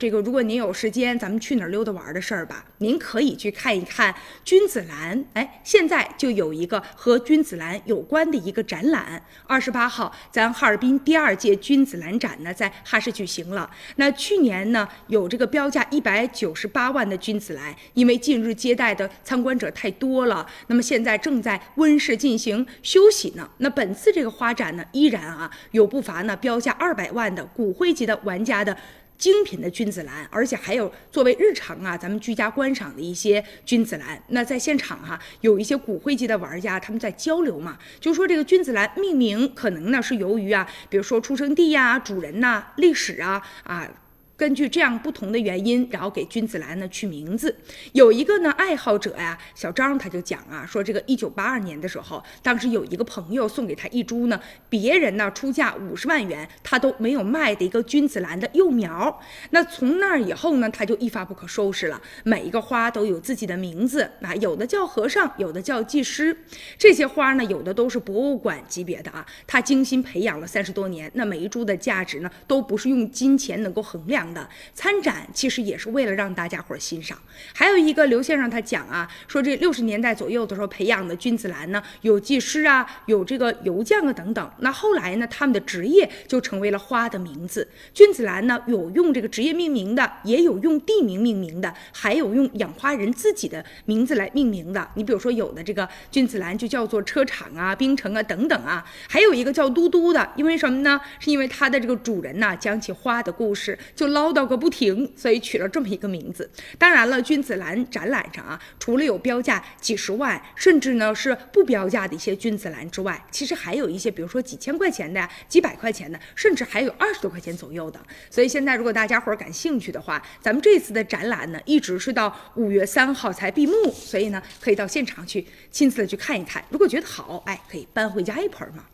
这个如果您有时间，咱们去哪儿溜达玩的事儿吧，您可以去看一看君子兰。哎，现在就有一个和君子兰有关的一个展览。二十八号，咱哈尔滨第二届君子兰展呢，在哈市举行了。那去年呢，有这个标价一百九十八万的君子兰，因为近日接待的参观者太多了，那么现在正在温室进行休息呢。那本次这个花展呢，依然啊有不乏呢标价二百万的骨灰级的玩家的。精品的君子兰，而且还有作为日常啊，咱们居家观赏的一些君子兰。那在现场哈，有一些骨灰级的玩家，他们在交流嘛，就说这个君子兰命名可能呢是由于啊，比如说出生地呀、主人呐、历史啊啊。根据这样不同的原因，然后给君子兰呢取名字。有一个呢爱好者呀，小张他就讲啊，说这个一九八二年的时候，当时有一个朋友送给他一株呢，别人呢出价五十万元，他都没有卖的一个君子兰的幼苗。那从那儿以后呢，他就一发不可收拾了。每一个花都有自己的名字，啊，有的叫和尚，有的叫技师。这些花呢，有的都是博物馆级别的啊，他精心培养了三十多年。那每一株的价值呢，都不是用金钱能够衡量。的参展其实也是为了让大家伙儿欣赏。还有一个刘先生他讲啊，说这六十年代左右的时候培养的君子兰呢，有技师啊，有这个油匠啊等等。那后来呢，他们的职业就成为了花的名字。君子兰呢，有用这个职业命名的，也有用地名命名的，还有用养花人自己的名字来命名的。你比如说，有的这个君子兰就叫做车厂啊、冰城啊等等啊。还有一个叫嘟嘟的，因为什么呢？是因为它的这个主人呢，讲起花的故事就捞。唠叨个不停，所以取了这么一个名字。当然了，君子兰展览上啊，除了有标价几十万，甚至呢是不标价的一些君子兰之外，其实还有一些，比如说几千块钱的呀，几百块钱的，甚至还有二十多块钱左右的。所以现在如果大家伙儿感兴趣的话，咱们这次的展览呢，一直是到五月三号才闭幕，所以呢，可以到现场去亲自的去看一看。如果觉得好，哎，可以搬回家一盆嘛。